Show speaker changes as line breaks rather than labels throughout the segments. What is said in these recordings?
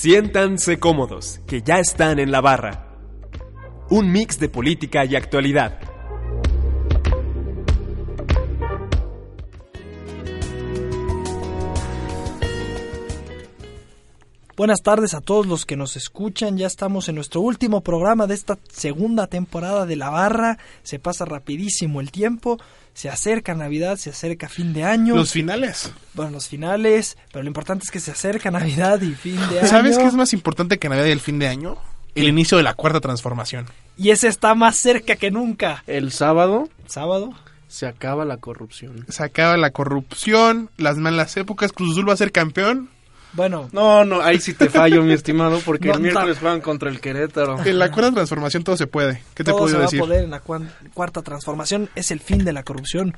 Siéntanse cómodos, que ya están en la barra un mix de política y actualidad.
Buenas tardes a todos los que nos escuchan. Ya estamos en nuestro último programa de esta segunda temporada de La Barra. Se pasa rapidísimo el tiempo. Se acerca Navidad, se acerca fin de año.
Los finales.
Bueno, los finales. Pero lo importante es que se acerca Navidad y fin de año.
¿Sabes qué es más importante que Navidad y el fin de año? el inicio de la cuarta transformación.
Y ese está más cerca que nunca.
El sábado.
Sábado.
Se acaba la corrupción.
Se acaba la corrupción, las malas épocas, Cruz Azul va a ser campeón.
Bueno.
No, no, ahí sí te fallo, mi estimado, porque el miércoles van contra el Querétaro.
En la cuarta transformación todo se puede. ¿Qué te
puedo
decir?
se va a poder en la cuarta transformación. Es el fin de la corrupción.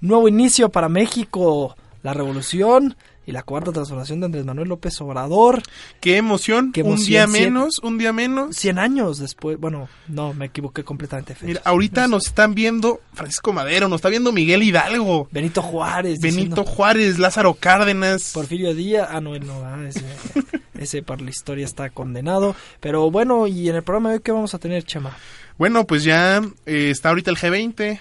Nuevo inicio para México. La revolución y la cuarta transformación de Andrés Manuel López Obrador.
¡Qué emoción! Un día menos, un día menos.
100 años después. Bueno, no, me equivoqué completamente.
Mira, ahorita nos están viendo Francisco Madero, nos está viendo Miguel Hidalgo.
Benito Juárez.
Benito Juárez, Lázaro Cárdenas.
Porfirio Díaz. Ah, no, no, ah, ese, ese para la historia está condenado. Pero bueno, y en el programa de hoy, ¿qué vamos a tener, Chema?
Bueno, pues ya eh, está ahorita el G20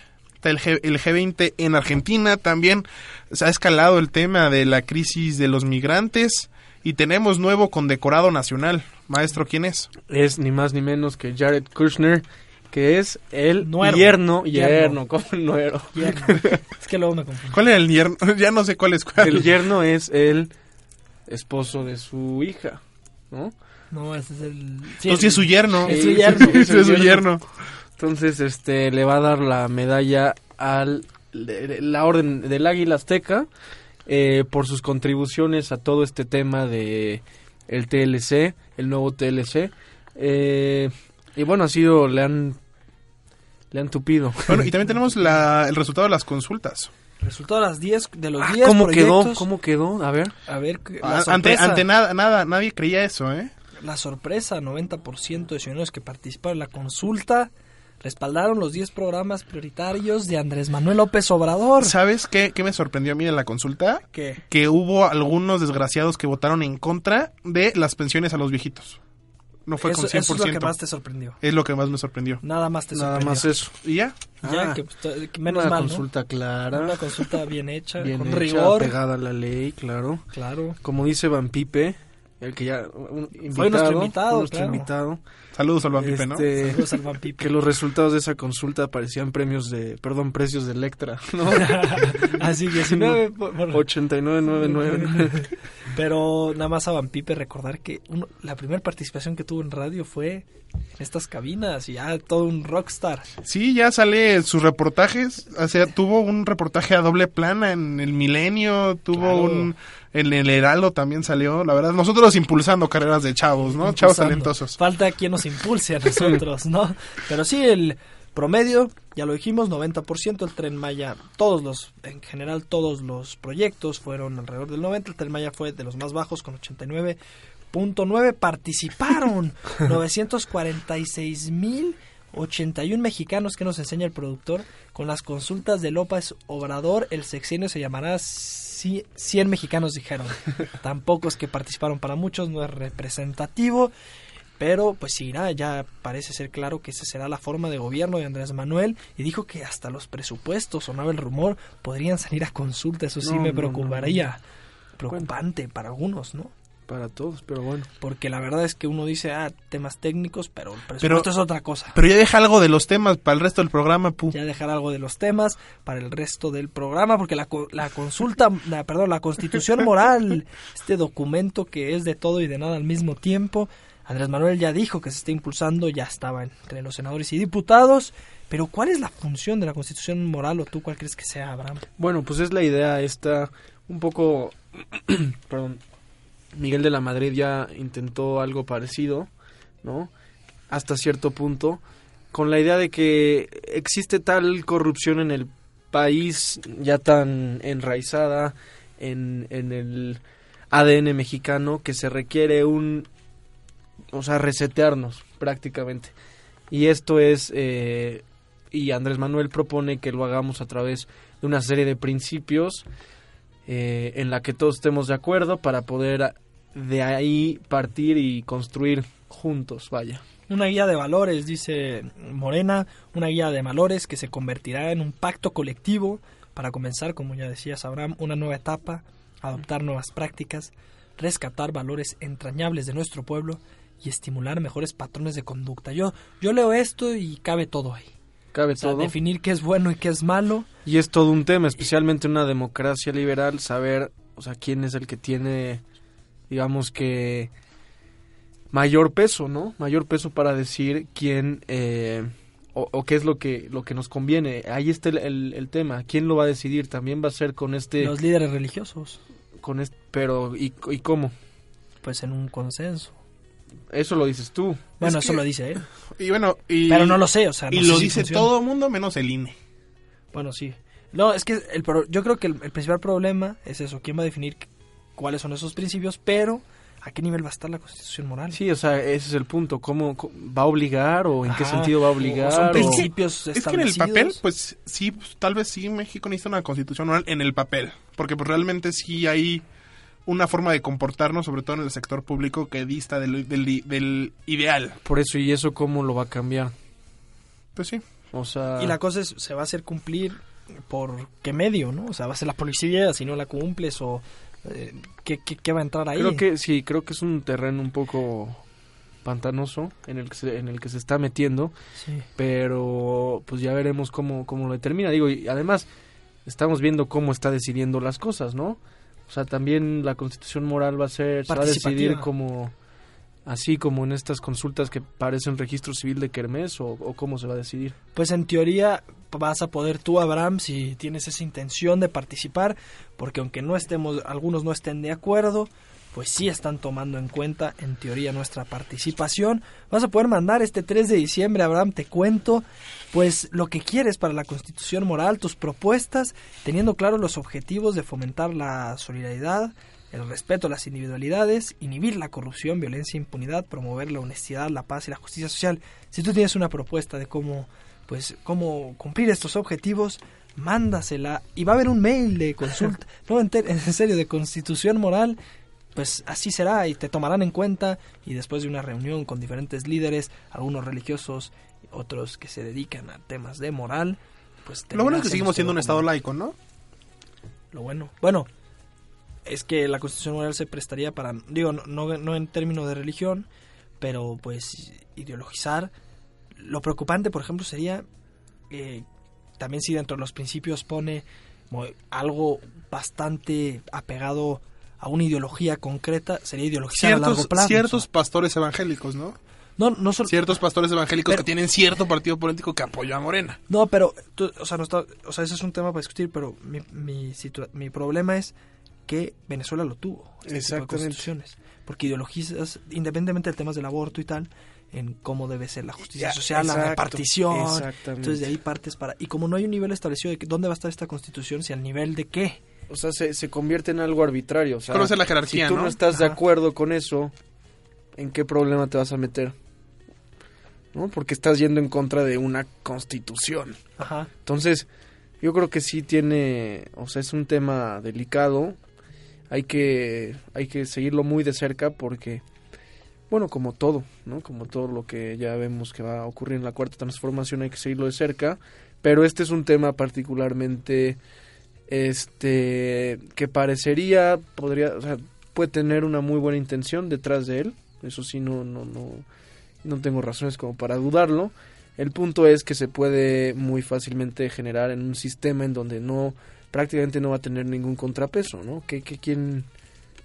el, G, el G20 en Argentina también se ha escalado el tema de la crisis de los migrantes y tenemos nuevo condecorado nacional. Maestro, ¿quién es?
Es ni más ni menos que Jared Kushner, que es el yerno, yerno, como nuero.
es que luego me confundo.
¿Cuál es el yerno? ya no sé cuál es cuál.
El yerno es el esposo de su hija, ¿no?
No, ese es el...
Sí, Entonces es su yerno.
Es su yerno.
es su yerno.
Entonces, este, le va a dar la medalla al la Orden del Águila Azteca eh, por sus contribuciones a todo este tema de el TLC, el nuevo TLC. Eh, y bueno, ha sido, le han, le han tupido.
Bueno, y también tenemos la, el resultado de las consultas.
Resultado de las 10 de los
ah,
10
¿Cómo quedó? ¿Cómo quedó? A ver.
A ver,
ah, ante, ante nada, nada, nadie creía eso, ¿eh?
La sorpresa, 90% de ciudadanos que participaron en la consulta respaldaron los 10 programas prioritarios de Andrés Manuel López Obrador.
¿Sabes qué, qué me sorprendió a mí en la consulta?
¿Qué?
Que hubo algunos desgraciados que votaron en contra de las pensiones a los viejitos. No fue con 100%.
Eso es lo que más te sorprendió.
Es lo que más me sorprendió.
Nada más te
Nada más eso.
¿Y ya?
Ya, ah, que, menos
una
mal,
consulta clara.
Una consulta bien hecha,
bien
con
hecha,
rigor.
pegada a la ley, claro.
Claro.
Como dice Van Pipe, el que ya... Un invitado,
fue nuestro invitado,
nuestro
claro.
invitado
Saludos al Pipe, ¿no?
Este,
Saludos al Pipe.
Que los resultados de esa consulta parecían premios de, perdón, precios de Electra, ¿no?
Así, 19
8999.
Pero nada más a Van Pipe recordar que uno, la primera participación que tuvo en radio fue en estas cabinas y ya todo un rockstar.
Sí, ya sale sus reportajes, o sea, tuvo un reportaje a doble plana en el Milenio, tuvo un en el Heraldo también salió, la verdad, nosotros impulsando carreras de chavos, ¿no? Chavos talentosos.
Falta quien nos impulse a nosotros, ¿no? Pero sí, el promedio, ya lo dijimos, 90%, el Tren Maya, todos los, en general todos los proyectos fueron alrededor del 90, el Tren Maya fue de los más bajos con 89.9, participaron 946 mil 81 mexicanos que nos enseña el productor con las consultas de López Obrador, el sexenio se llamará 100 mexicanos dijeron. Tampoco es que participaron para muchos, no es representativo. Pero pues sí, ya parece ser claro que esa será la forma de gobierno de Andrés Manuel y dijo que hasta los presupuestos, sonaba el rumor, podrían salir a consulta. Eso sí me preocuparía. Preocupante para algunos, ¿no?
para todos, pero bueno.
Porque la verdad es que uno dice, ah, temas técnicos, pero el presupuesto es otra cosa.
Pero ya deja algo de los temas para el resto del programa, pu.
Ya dejar algo de los temas para el resto del programa, porque la, la consulta, la, perdón, la constitución moral, este documento que es de todo y de nada al mismo tiempo, Andrés Manuel ya dijo que se está impulsando, ya estaba entre los senadores y diputados, pero ¿cuál es la función de la constitución moral o tú cuál crees que sea, Abraham?
Bueno, pues es la idea esta un poco, perdón, Miguel de la Madrid ya intentó algo parecido, ¿no? Hasta cierto punto, con la idea de que existe tal corrupción en el país ya tan enraizada en, en el ADN mexicano que se requiere un, o sea, resetearnos prácticamente. Y esto es, eh, y Andrés Manuel propone que lo hagamos a través de una serie de principios eh, en la que todos estemos de acuerdo para poder de ahí partir y construir juntos, vaya.
Una guía de valores, dice Morena, una guía de valores que se convertirá en un pacto colectivo para comenzar, como ya decías Abraham, una nueva etapa, adoptar nuevas prácticas, rescatar valores entrañables de nuestro pueblo y estimular mejores patrones de conducta. Yo, yo leo esto y cabe todo ahí.
Cabe
O sea,
todo.
definir qué es bueno y qué es malo.
Y es todo un tema, especialmente en una democracia liberal, saber, o sea, quién es el que tiene, digamos que, mayor peso, ¿no? Mayor peso para decir quién, eh, o, o qué es lo que, lo que nos conviene. Ahí está el, el- el tema. ¿Quién lo va a decidir? También va a ser con este,
Los líderes religiosos,
con este, pero, ¿y, y cómo?
pues en un consenso.
Eso lo dices tú.
Bueno,
Es
eso
que-
lo dice él.
Y bueno, y,
Pero no lo sé, o sea, no
y
sé
lo
si
dice
funciona.
todo el mundo menos el INE.
Bueno, sí. No, es que el, pro- yo creo que el, el principal problema es eso. ¿Quién va a definir cuáles son esos principios? Pero, ¿a qué nivel va a estar la constitución moral?
Sí, o sea, ese es el punto. ¿Cómo, cómo- va a obligar o en qué sentido va a
o
obligar?
son
o-
principios
Es que en el papel, pues sí, pues, tal vez sí México necesita una constitución oral en el papel. Porque pues realmente sí hay una forma de comportarnos, sobre todo en el sector público, que dista del, del, del ideal.
Por eso, ¿y eso cómo lo va a cambiar?
Pues sí.
O sea...
Y la cosa es, se va a hacer cumplir por qué medio, ¿no? O sea, va a ser la policía si no la cumples o eh, ¿qué, qué, qué va a entrar ahí?
Creo que sí, creo que es un terreno un poco pantanoso en el que se, en el que se está metiendo,
Sí.
pero pues ya veremos cómo, cómo lo determina. Digo, y además estamos viendo cómo está decidiendo las cosas, ¿no? O sea, también la constitución moral va a ser, se va a decidir como así como en estas consultas que parecen registro civil de Kermés o, o cómo se va a decidir.
Pues en teoría vas a poder tú, Abraham, si tienes esa intención de participar, porque aunque no estemos, algunos no estén de acuerdo, pues sí están tomando en cuenta, en teoría, nuestra participación. Vas a poder mandar este 3 de diciembre, Abraham, te cuento, pues lo que quieres para la constitución moral, tus propuestas, teniendo claro los objetivos de fomentar la solidaridad, el respeto a las individualidades, inhibir la corrupción, violencia e impunidad, promover la honestidad, la paz y la justicia social. Si tú tienes una propuesta de cómo, pues, cómo cumplir estos objetivos, mándasela y va a haber un mail de consulta, no en, en serio, de constitución moral, pues así será y te tomarán en cuenta y después de una reunión con diferentes líderes, algunos religiosos, otros que se dedican a temas de moral, pues
Lo bueno es que seguimos siendo un estado
como-
laico, ¿no?
lo bueno. Bueno, es que la constitución moral se prestaría para, digo, no, no, no en términos de religión, pero pues ideologizar. Lo preocupante, por ejemplo, sería eh, también si dentro de los principios pone algo bastante apegado a una ideología concreta, sería ideologizar a
Ciertos,
largo plazo.
ciertos pastores evangélicos, ¿no?
No, no solo...
Ciertos pastores evangélicos
Pero-
que tienen cierto partido político que apoya a Morena.
No, pero, tú- o sea, no está, o sea, ese es un tema para discutir, pero mi, mi, situa- mi problema es que Venezuela lo tuvo, este tipo de
Exactamente.
constituciones, porque ideologizas, independientemente del tema del aborto y tal, en cómo debe ser la justicia
Ya,
social, la repartición,
exactamente.
entonces de ahí partes para, y como no hay un nivel establecido de que, dónde va a estar esta constitución, si al nivel de qué,
O sea, se, se convierte en algo arbitrario. O sea,
Conoce la jerarquía,
si tú no,
¿no?
estás de acuerdo con eso, ¿en qué problema te vas a meter? ¿No? Porque estás yendo en contra de una constitución.
ajá,
Entonces, yo creo que sí tiene, o sea, es un tema delicado. Hay que, hay que seguirlo muy de cerca porque, bueno, como todo, ¿no? Como todo lo que ya vemos que va a ocurrir en la cuarta transformación, hay que seguirlo de cerca. Pero este es un tema particularmente, este, que parecería, podría, o sea, puede tener una muy buena intención detrás de él. Eso sí, no, no, no, no tengo razones como para dudarlo. El punto es que se puede muy fácilmente generar en un sistema en donde no prácticamente no va a tener ningún contrapeso, ¿no? Que, que quién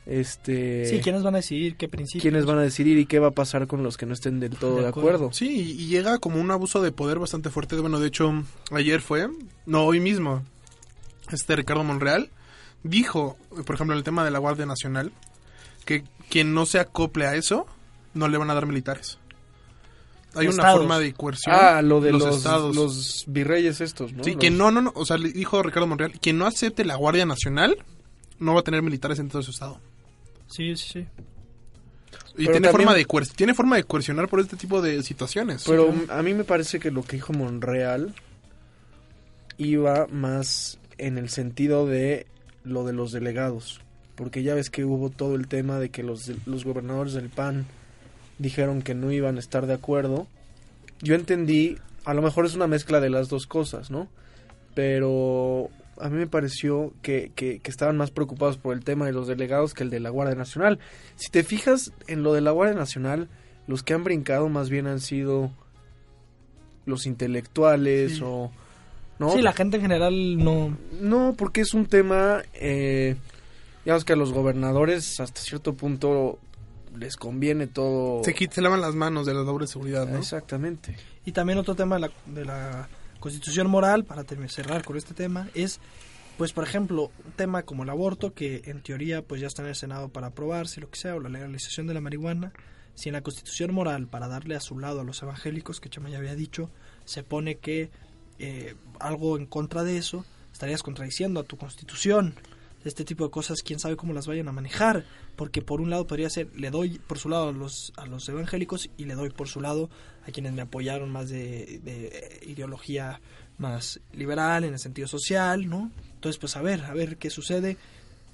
este
sí, ¿quiénes van a decidir qué principios?
quiénes van a decidir y qué va a pasar con los que no estén del todo
De
de
acuerdo.
acuerdo.
Sí, y llega como un abuso de poder bastante fuerte. Bueno, de hecho, ayer fue, no hoy mismo, este Ricardo Monreal dijo, por ejemplo, en el tema de la Guardia Nacional, que quien no se acople a eso, no le van a dar militares. Hay una
Estados.
forma de coerción.
Ah, lo de los,
estados.
los virreyes estos, ¿no?
Sí,
Los-
quien no, no, no, o sea, le dijo Ricardo Monreal, quien no acepte la Guardia Nacional no va a tener militares en todo su estado.
Sí, sí, sí.
Y
Pero
tiene,
también-
forma de coer- tiene forma de coercionar por este tipo de situaciones.
Pero a mí me parece que lo que dijo Monreal iba más en el sentido de lo de los delegados. Porque ya ves que hubo todo el tema de que los, los gobernadores del PAN dijeron que no iban a estar de acuerdo. Yo entendí, a lo mejor es una mezcla de las dos cosas, ¿no? Pero a mí me pareció que, que, que estaban más preocupados por el tema de los delegados que el de la Guardia Nacional. Si te fijas en lo de la Guardia Nacional, los que han brincado más bien han sido los intelectuales
Sí.
o... ¿no?
Sí, la gente en general no...
No, porque es un tema, eh, digamos que a los gobernadores hasta cierto punto les conviene todo.
se, se lavan las manos de la doble seguridad, ¿no?
Exactamente.
Y también otro tema de la, de la constitución moral, para cerrar con este tema, es, pues por ejemplo, un tema como el aborto, que en teoría pues ya está en el Senado para aprobarse, lo que sea, o la legalización de la marihuana. Si en la constitución moral, para darle a su lado a los evangélicos, que Chama ya había dicho, se pone que eh, algo en contra de eso, estarías contradiciendo a tu constitución. Este tipo de cosas, quién sabe cómo las vayan a manejar, porque por un lado podría ser, le doy por su lado a los, a los evangélicos y le doy por su lado a quienes me apoyaron más de, de ideología más liberal en el sentido social, ¿no? Entonces, pues a ver, a ver qué sucede.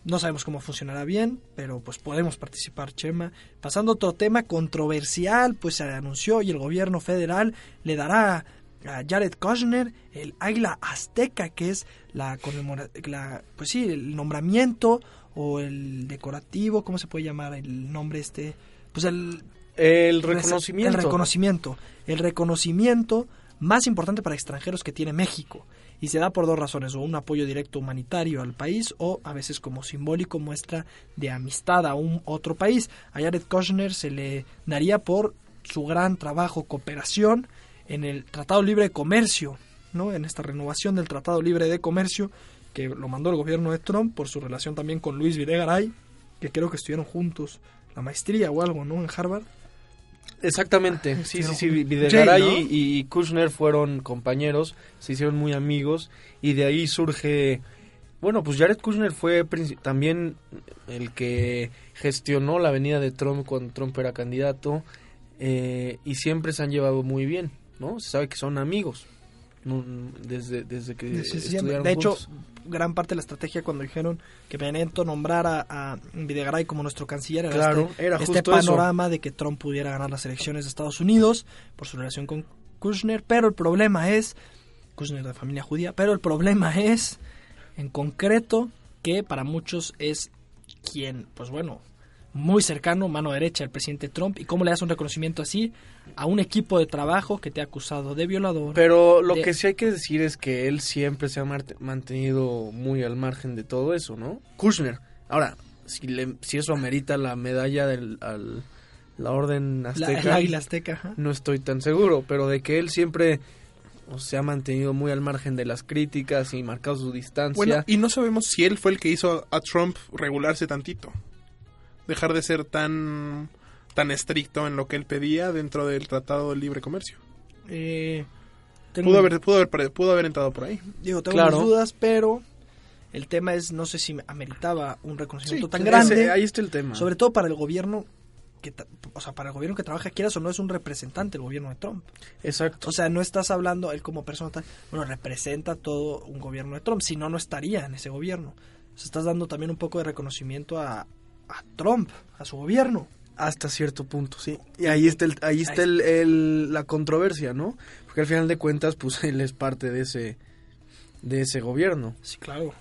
No sabemos cómo funcionará bien, pero pues podemos participar, Chema. Pasando a otro tema controversial, pues se anunció y el gobierno federal le dará a Jared Kushner el águila azteca, que es la conmemora la, pues sí, el nombramiento o el decorativo, ¿cómo se puede llamar el nombre este? Pues el
El reconocimiento.
el reconocimiento. El reconocimiento más importante para extranjeros que tiene México. Y se da por dos razones, o un apoyo directo humanitario al país, o a veces como simbólico muestra de amistad a un otro país. A Jared Kushner se le daría por su gran trabajo, cooperación en el Tratado Libre de Comercio, ¿no? En esta renovación del Tratado Libre de Comercio, que lo mandó el gobierno de Trump por su relación también con Luis Videgaray, que creo que estuvieron juntos la maestría o algo, ¿no? En Harvard.
Exactamente. Sí, sí,
Pero-
sí. Videgaray
Jay, ¿no?
y, y Kushner fueron compañeros, se hicieron muy amigos y de ahí surge... Bueno, pues Jared Kushner fue también el que gestionó la venida de Trump cuando Trump era candidato eh, y siempre se han llevado muy bien, ¿no? Se sabe que son amigos desde, desde que estudiaron
De hecho, gran parte de la estrategia cuando dijeron que Nieto nombrara a Videgaray como nuestro canciller era
Claro,
este,
era
este
eso.
panorama de que Trump pudiera ganar las elecciones de Estados Unidos por su relación con Kushner, pero el problema es, Kushner de familia judía, pero el problema es, en concreto, que para muchos es quien, pues bueno, muy cercano, mano derecha del presidente Trump, y cómo le das un reconocimiento así a un equipo de trabajo que te ha acusado de violador.
Pero lo
de-
que sí hay que decir es que él siempre se ha mantenido muy al margen de todo eso, ¿no? Kushner. Ahora, si, le, si eso amerita la medalla del al, la orden azteca, no estoy tan seguro, pero de que él siempre o, se ha mantenido muy al margen de las críticas y marcado su distancia.
Bueno, y no sabemos si él fue el que hizo a Trump regularse tantito. Dejar de ser tan tan estricto en lo que él pedía dentro del Tratado de Libre Comercio.
Eh, tengo,
Pudo haber, pudo haber, pudo haber entrado por ahí.
digo, tengo
Claro.
mis dudas, pero el tema es, no sé si ameritaba un reconocimiento
Sí,
tan
Ese-
grande,
ahí está el tema.
sobre todo para el gobierno que, o sea, para el gobierno que trabaja, quieras o no, es un representante del gobierno de Trump.
Exacto.
O sea, no estás hablando, él como persona tal, bueno, representa todo un gobierno de Trump, si no, no estaría en ese gobierno. O sea, estás dando también un poco de reconocimiento a, a Trump, a su gobierno.
Hasta cierto punto, sí. Y ahí está, el, ahí está el, el- la controversia, ¿no? Porque al final de cuentas, pues él es parte de ese, de ese gobierno.
Sí, claro.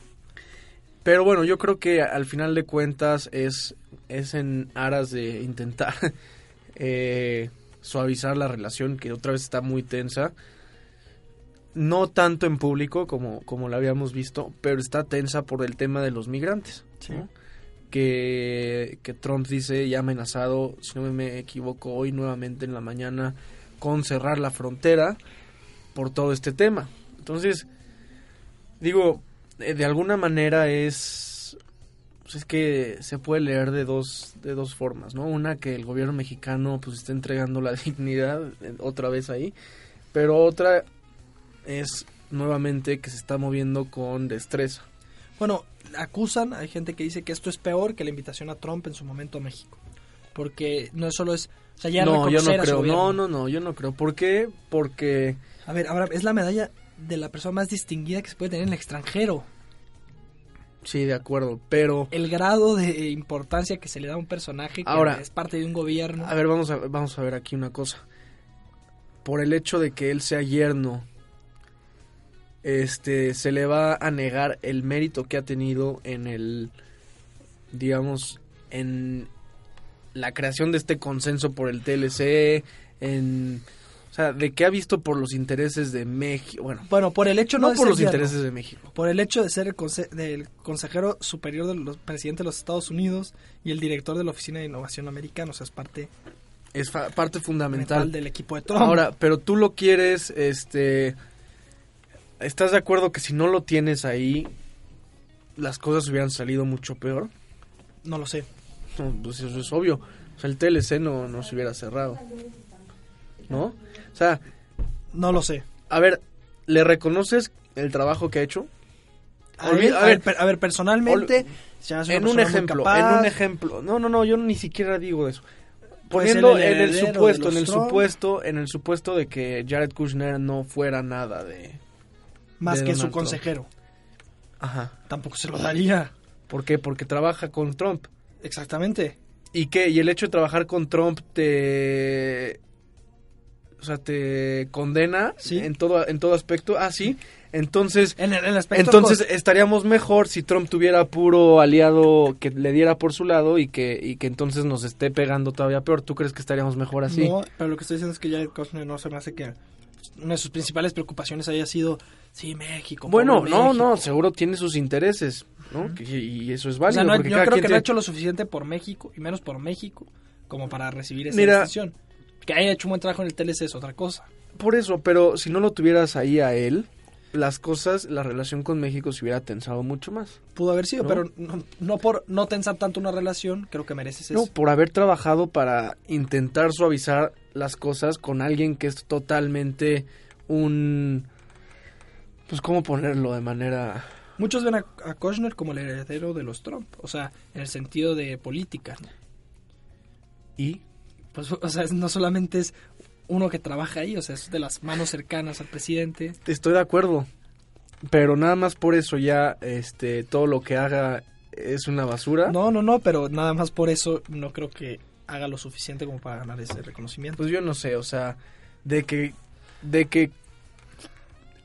Pero bueno, yo creo que al final de cuentas es, es en aras de intentar eh, suavizar la relación que otra vez está muy tensa. No tanto en público como, como la habíamos visto, pero está tensa por el tema de los migrantes.
Sí.
¿no? Que, Trump dice ya amenazado, si no me equivoco, hoy nuevamente en la mañana con cerrar la frontera por todo este tema. Entonces, digo, eh, de alguna manera es Pues es que se puede leer de dos, de dos formas, ¿no? Una que el gobierno mexicano pues está entregando la dignidad eh, otra vez ahí, pero otra es nuevamente que se está moviendo con destreza.
Bueno, acusan, hay gente que dice que esto es peor que la invitación a Trump en su momento a México. Porque no solo es... O sea, ya
no, yo no creo. No, no, no, yo no creo. ¿Por qué? Porque
A ver, ahora es la medalla de la persona más distinguida que se puede tener en el extranjero.
sí, de acuerdo, pero
El grado de importancia que se le da a un personaje que
Ahora,
es parte de un gobierno.
A ver, vamos a, vamos a ver aquí una cosa. Por el hecho de que él sea yerno, este, se le va a negar el mérito que ha tenido en el, digamos, en la creación de este consenso por el TLC, en, o sea, de que ha visto por los intereses de México, bueno,
Bueno, por el hecho
no,
no,
por los intereses de México.
Por el hecho de ser el conse- del consejero superior del presidente de los Estados Unidos y el director de la Oficina de Innovación Americana, o sea, es parte
Es parte
fundamental
fundamental.
del equipo de Trump.
Ahora, pero tú lo quieres, este... ¿Estás de acuerdo que si no lo tienes ahí, las cosas hubieran salido mucho peor?
no lo sé.
No, pues eso es obvio. O sea, el TLC no, no se hubiera cerrado. ¿No? O sea,
No lo sé.
a ver, ¿le reconoces el trabajo que ha hecho?
A,
ver,
per- a ver, personalmente,
En un ejemplo, en un ejemplo. No, no, no, yo ni siquiera digo eso.
Pues
Poniendo
el
en el supuesto, en el
Trump.
supuesto, en el supuesto de que Jared Kushner no fuera nada de...
más que su
Trump.
consejero.
Ajá.
Tampoco se lo daría.
¿Por qué? Porque trabaja con Trump.
Exactamente.
¿Y qué? ¿Y el hecho de trabajar con Trump te... O sea, te condena
Sí.
en todo en todo aspecto? Ah, sí. Entonces,
En el, en el aspecto
entonces estaríamos mejor si Trump tuviera puro aliado que le diera por su lado y que, y que entonces nos esté pegando todavía peor. ¿Tú crees que estaríamos mejor así?
No, pero lo que estoy diciendo es que Jared Kushner no se me hace que una de sus principales preocupaciones haya sido, sí, México.
bueno, no,
México.
no, seguro tiene sus intereses, ¿no? Y eso es
O
válido.
sea, no- yo creo que no ha hecho lo suficiente por México, y menos por México, como para recibir esa
Mira-
distinción. Que haya hecho un buen trabajo en el TLC es otra cosa.
Por eso, pero si no lo tuvieras ahí a él, las cosas, la relación con México se hubiera tensado mucho más.
Pudo haber sido,
¿No?
pero no, no por no tensar tanto una relación, creo que mereces
No,
eso.
por haber trabajado para intentar suavizar las cosas con alguien que es totalmente un... Pues, ¿cómo ponerlo de manera...?
Muchos ven a, a Kushner como el heredero de los Trump, o sea, en el sentido de política. ¿no?
Y...
Pues, o sea, no solamente es uno que trabaja ahí, o sea, es de las manos cercanas al presidente.
Estoy de acuerdo. Pero nada más por eso ya, este, todo lo que haga es una basura.
No, no, no, pero nada más por eso no creo que haga lo suficiente como para ganar ese reconocimiento.
Pues yo no sé, o sea, de que, de que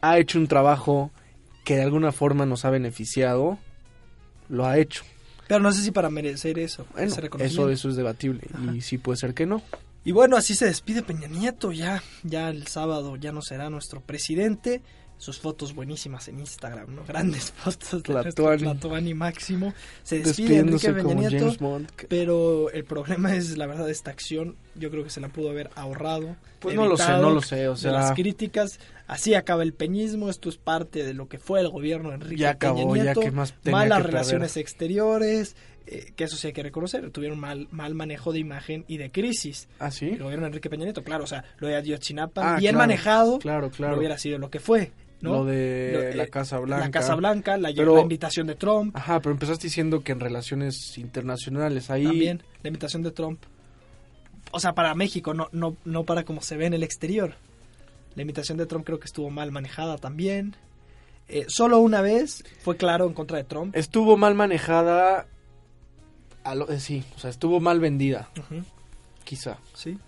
ha hecho un trabajo que de alguna forma nos ha beneficiado, lo ha hecho.
Pero no sé si para merecer eso,
Bueno,
ese reconocimiento.
eso, eso es debatible y sí puede ser que no.
Y bueno, así se despide Peña Nieto, ya, ya el sábado ya no será nuestro presidente. Sus fotos buenísimas en Instagram, ¿no? Grandes fotos de.
Tlatuani
máximo. Se despide Enrique Peña Nieto. Pero el problema es, la verdad, esta acción. Yo creo que se la pudo haber ahorrado.
Pues no lo sé, no lo sé, o
de las
sea,
críticas. Así acaba el peñismo. Esto es parte de lo que fue el gobierno de Enrique
ya acabó,
Peña
ya
Nieto.
que más tenía
Malas
que
relaciones exteriores. Eh, que eso sí hay que reconocer. Tuvieron mal, mal manejo de imagen y de crisis.
¿Ah, sí?
El gobierno de Enrique Peña Nieto, claro. O sea, lo de Ayotzinapa,
Ah,
bien
claro,
manejado,
Claro, claro.
no hubiera sido lo que fue. ¿no?
Lo de
Lo- eh,
la Casa Blanca.
La Casa Blanca, la,
Pero-
la invitación de Trump.
Ajá, pero empezaste diciendo que en relaciones internacionales ahí...
También, la invitación de Trump. O sea, para México, no, no, no para como se ve en el exterior. La invitación de Trump creo que estuvo mal manejada también. Eh, solo una vez fue claro en contra de Trump.
Estuvo mal manejada... a lo- eh, sí, o sea, estuvo mal vendida, quizá.
sí.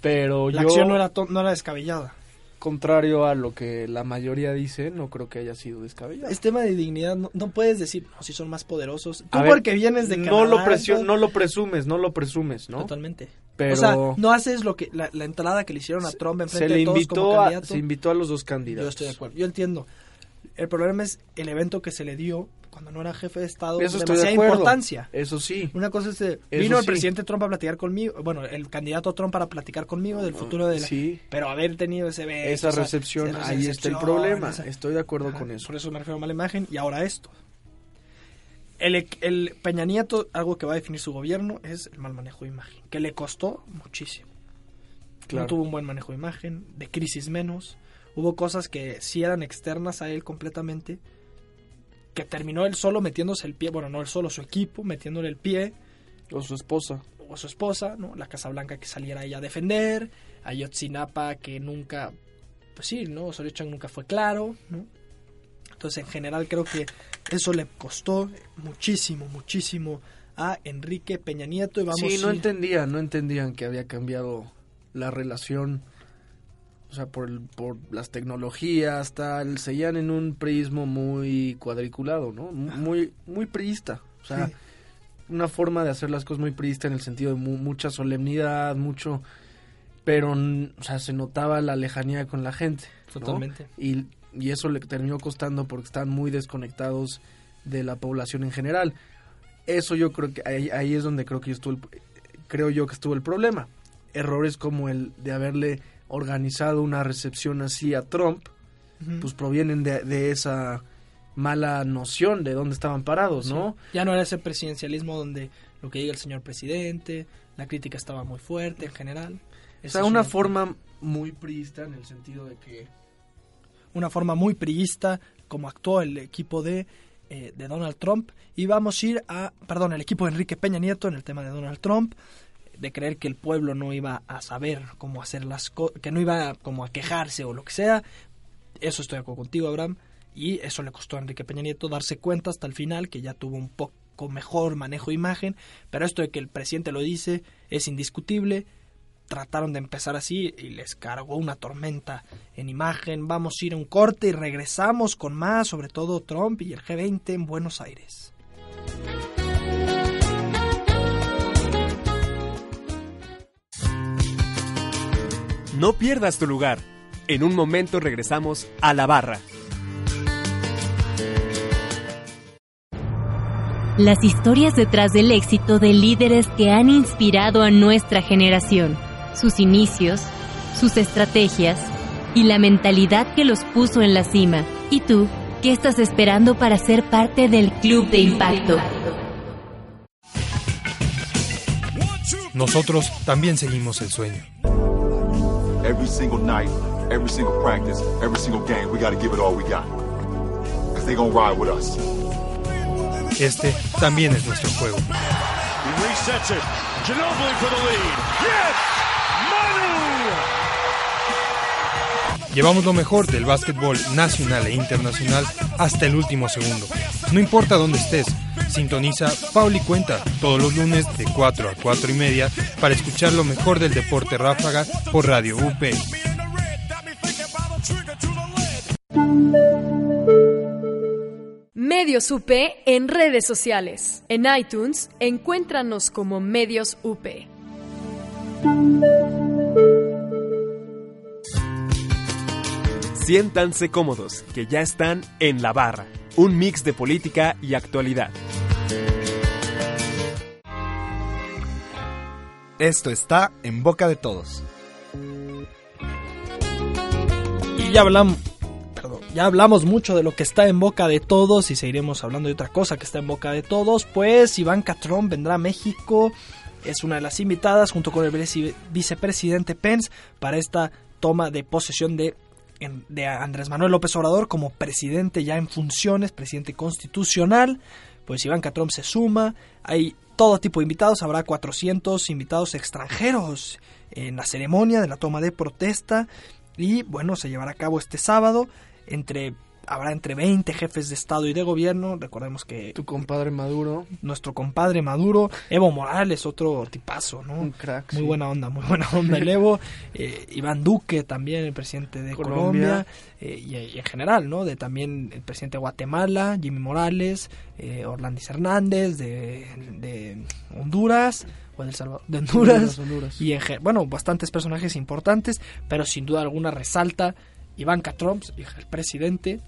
Pero
La
yo,
acción no era, no era descabellada.
contrario a lo que la mayoría dice, no creo que haya sido descabellado.
Es tema de dignidad. No, no puedes decir, no, si son más poderosos. Tú
A ver,
porque vienes de
no
Canadá,
lo presio- no lo presumes, no lo presumes, ¿no?
Totalmente.
Pero
O sea, no haces lo que la, la entrada que le hicieron a Trump en
se
frente
le
de todos como
invitó a,
candidato.
se invitó a los dos candidatos.
Yo estoy de acuerdo. Yo entiendo. El problema es el evento que se le dio cuando no era jefe de Estado.
Eso de
demasiada
acuerdo.
importancia.
Eso sí.
Una cosa es, eh,
Eso
vino el
sí.
presidente Trump a platicar conmigo, bueno, el candidato Trump para platicar conmigo del futuro de la...
Sí.
Pero haber tenido ese evento,
Esa
o sea,
recepción, ahí está el problema.
esa-
Estoy de acuerdo
Ajá,
con eso.
Por eso me refiero a mala imagen y ahora esto. El, el Peña Nieto, algo que va a definir su gobierno, es el mal manejo de imagen, que le costó muchísimo.
Claro.
No tuvo un buen manejo de imagen, de crisis menos. Hubo cosas que sí eran externas a él completamente, que terminó él solo metiéndose el pie, bueno, no él solo, su equipo metiéndole el pie,
O su esposa.
o su esposa, ¿no? La Casa Blanca que saliera ella a defender, Ayotzinapa que nunca, pues sí, ¿no? Osorio Chong nunca fue claro, ¿no? Entonces, en general, creo que eso le costó muchísimo, muchísimo a Enrique Peña Nieto y vamos
sí, no
a ir-
entendían, no entendían que había cambiado la relación, o sea, por, el- por las tecnologías, tal, seguían en un prismo muy cuadriculado, ¿no? Mu- Muy, muy priista, o sea,
Sí.
una forma de hacer las cosas muy priista en el sentido de mu- mucha solemnidad, mucho, pero, o sea, se notaba la lejanía con la gente. ¿no?
Totalmente.
Y, y eso le terminó costando porque están muy desconectados de la población en general. Eso yo creo que ahí, ahí es donde creo que estuvo el, creo yo que estuvo el problema. Errores como el de haberle organizado una recepción así a Trump, pues provienen de, de esa mala noción de dónde estaban parados, ¿no?
Ya no era ese presidencialismo donde lo que diga el señor presidente, la crítica estaba muy fuerte en general.
O sea,
es
una forma muy priista en el sentido de que
una forma muy priista, como actuó el equipo de, eh, de Donald Trump. Y vamos a ir a, perdón, el equipo de Enrique Peña Nieto en el tema de Donald Trump, de creer que el pueblo no iba a saber cómo hacer las cosas, que no iba como a quejarse o lo que sea. Eso estoy de acuerdo contigo, Abraham. Y eso le costó a Enrique Peña Nieto darse cuenta hasta el final que ya tuvo un poco mejor manejo de imagen. Pero esto de que el presidente lo dice es indiscutible trataron de empezar así y les cargó una tormenta en imagen. Vamos a ir a un corte y regresamos con más, sobre todo Trump y el G20 en Buenos Aires.
No pierdas tu lugar. En un momento regresamos a la barra.
Las historias detrás del éxito de líderes que han inspirado a nuestra generación, sus inicios, sus estrategias y la mentalidad que los puso en la cima. ¿Y tú, qué estás esperando para ser parte del Club de Impacto?
Nosotros también seguimos el sueño.
Every single night, every single practice, every single game, we got to give it all we got. Because they going to ride with us.
Este también es nuestro juego.
He resets it. Ginobili for the lead. Yes!
Llevamos lo mejor del básquetbol nacional e internacional hasta el último segundo. No importa dónde estés, sintoniza Pauli Cuenta todos los lunes de 4 a 4 y media para escuchar lo mejor del deporte ráfaga por Radio UP.
Medios UP en redes sociales. En iTunes, encuéntranos como Medios UP.
Siéntanse cómodos, que ya están en la barra. Un mix de política y actualidad.
Esto está en boca de todos.
Y ya hablamos, perdón, ya hablamos mucho de lo que está en boca de todos y seguiremos hablando de otra cosa que está en boca de todos. Pues Ivanka Trump vendrá a México, es una de las invitadas junto con el vice- vicepresidente Pence para esta toma de posesión de, de Andrés Manuel López Obrador como presidente ya en funciones, presidente constitucional. Pues Ivanka Trump se suma, hay todo tipo de invitados, habrá 400 invitados extranjeros en la ceremonia de la toma de protesta y bueno, se llevará a cabo este sábado entre habrá entre 20 jefes de estado y de gobierno, recordemos que
tu compadre Maduro,
nuestro compadre Maduro, Evo Morales, otro tipazo, ¿no?
un crack.
Muy
sí.
buena onda, muy buena onda el Evo. Eh, Iván Duque también, el presidente de Colombia.
Colombia.
eh, y, y en general, ¿no? De también el presidente de Guatemala, Jimmy Morales, eh, Orlandis Hernández, de, de Honduras, o de, El Salvador, de Honduras.
Honduras, Honduras.
Y en bueno, bastantes personajes importantes, pero sin duda alguna resalta Ivanka Trump, del presidente,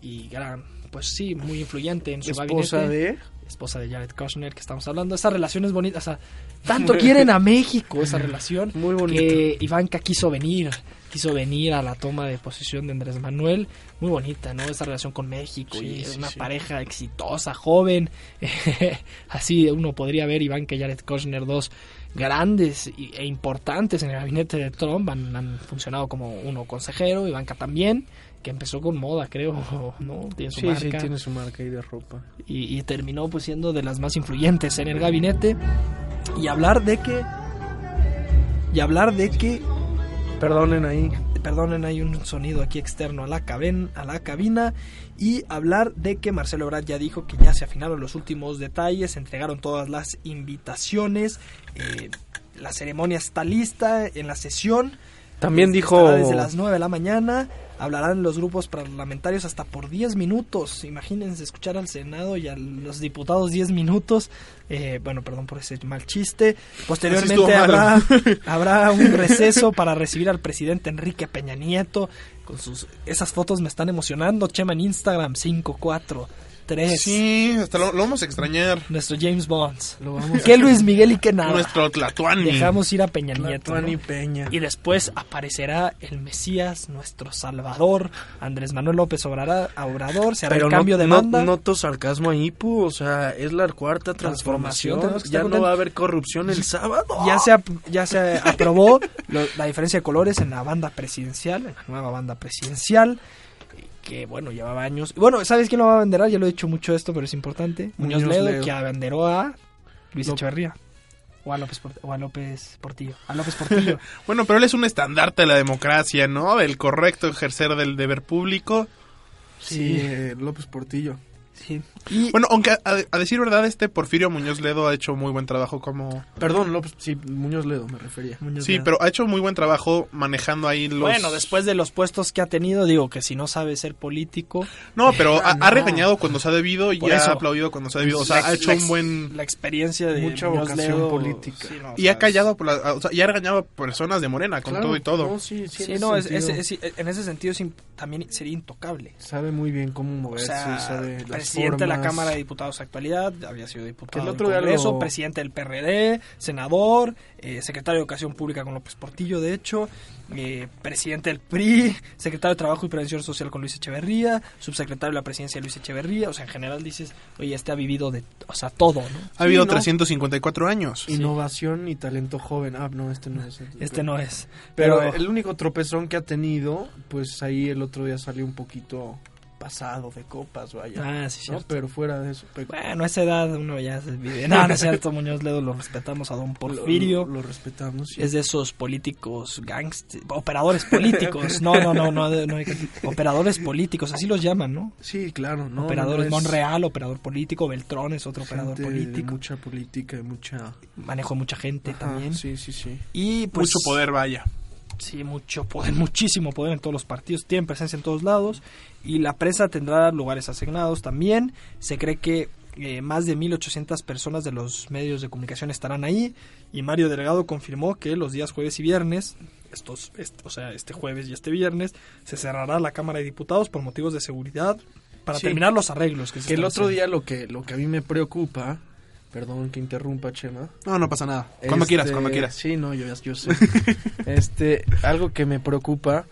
y gran, pues sí, muy influyente en su
Esposa
gabinete
de...
esposa de Jared Kushner que estamos hablando. Esas relaciones bonitas, o sea, tanto quieren a México esa relación
Muy bonito.
que Ivanka quiso venir, quiso venir a la toma de posesión de Andrés Manuel. Muy bonita, ¿no? Esa relación con México
Sí,
y
sí,
una
sí.
pareja exitosa, joven. Así uno podría ver Ivanka y Jared Kushner, dos grandes e importantes en el gabinete de Trump. Han, han funcionado como uno consejero, Ivanka también, que empezó con moda, creo, ¿no? Tiene su
Sí,
marca
sí, tiene su marca ahí de ropa.
y, y terminó pues siendo de las más influyentes en el gabinete y hablar de que y hablar de que
Perdonen ahí.
perdonen hay un sonido aquí externo a la caben, a la cabina y hablar de que Marcelo Ebrard ya dijo que ya se afinaron los últimos detalles se entregaron todas las invitaciones eh, la ceremonia está lista en la sesión
También dijo...
desde las 9 de la mañana hablarán los grupos parlamentarios hasta por 10 minutos. Imagínense escuchar al Senado y a los diputados 10 minutos. Eh, bueno, perdón por ese mal chiste. Posteriormente habrá, habrá un receso para recibir al presidente Enrique Peña Nieto. Con sus, esas fotos me están emocionando. Chema en Instagram 543.
Sí, hasta lo, lo vamos a extrañar.
Nuestro James Bonds.
Lo vamos
¿Qué Luis Miguel y qué nada?
Nuestro Tlatuani.
Dejamos ir a Peña Nieto. ¿no?
Peña.
Y después aparecerá el Mesías, nuestro Salvador, Andrés Manuel López Obrador, Obrador se hará
Pero
el cambio
no,
de
no-
banda.
noto sarcasmo ahí, pu, o sea, es la cuarta
Transformación,
Ya no va a haber corrupción el sábado.
ya se, ap- ya se aprobó lo- la diferencia de colores en la banda presidencial, en la nueva banda presidencial, que bueno, llevaba años. Y Bueno, ¿sabes quién lo va a abanderar? Ya lo he dicho mucho esto, pero es importante. Muñoz,
Muñoz
Ledo,
Ledo.
que abanderó a Luis Echeverría. O a López, o a López Portillo. A López Portillo.
Bueno, pero él es un estandarte de la democracia, ¿no? Del correcto ejercer del deber público.
Sí, eh, López Portillo.
Sí. Y
Bueno, aunque a, a decir verdad, este Porfirio Muñoz Ledo ha hecho muy buen trabajo como...
Perdón, López, sí, Muñoz Ledo me refería.
Muñoz
Sí,
Ledo.
pero ha hecho muy buen trabajo manejando ahí los...
Bueno, después de los puestos que ha tenido, digo que si no sabe ser político,
No, pero ha,
Ah,
ha
no.
regañado cuando se ha debido y ha aplaudido cuando se ha debido. O sea,
la-
ha hecho
la
un buen...
la experiencia de
Mucha
Muñoz
vocación
Ledo,
política.
sí, no, o
Y
sea,
ha callado, por la- o sea, y ha regañado a personas de Morena con
Claro,
todo y todo.
no, sí, sí,
Sí,
en
no, es,
ese
es-
sentido,
es- en ese sentido es también sería intocable.
Sabe muy bien cómo
O
moverse,
sea,
sabe las
presidente de la. Cámara de Diputados actualidad, había sido diputado
el
del
otro día
Congreso,
lo-
presidente del PRD, senador, eh, secretario de Educación Pública con López Portillo, de hecho, eh, presidente del PRI, secretario de Trabajo y Prevención Social con Luis Echeverría, subsecretario de la presidencia Luis Echeverría, o sea, en general dices, oye, este ha vivido de, o sea, todo, ¿no?
Ha habido
¿no?
354 años.
Innovación y talento joven. Ah, no, este no es.
Este no es.
Pero,
Pero,
el único tropezón que ha tenido, pues ahí el otro día salió un poquito pasado de copas, vaya.
Ah, sí,
¿no? Pero fuera de eso. pe-
Bueno, a esa edad uno ya se vive. No, no es cierto, Muñoz Ledo, lo respetamos a don Porfirio.
Lo, lo respetamos. sí.
Es de esos políticos gangsters, operadores políticos. No, no, no, no, no hay que- operadores políticos, así los llaman, ¿no?
Sí, claro. No,
operadores
no, es
Monreal, operador político, Beltrón es otro operador
gente de
político.
mucha política y mucha...
Manejo de mucha gente
Ajá,
también.
Sí, sí, sí.
Y pues,
Mucho poder, vaya.
Sí, mucho poder, muchísimo poder en todos los partidos, tienen presencia en todos lados y la prensa tendrá lugares asignados también. Se cree que eh, más de 1.800 personas de los medios de comunicación estarán ahí y Mario Delgado confirmó que los días jueves y viernes, estos, est- o sea, este jueves y este viernes, se cerrará la Cámara de Diputados por motivos de seguridad para
Sí.
terminar los arreglos que se
Que el otro
haciendo.
día lo que, lo que a mí me preocupa, perdón que interrumpa, Chema.
No, no pasa nada. Cuando
Este,
quieras, cuando quieras.
Sí, no, yo, yo sé. este, algo que me preocupa,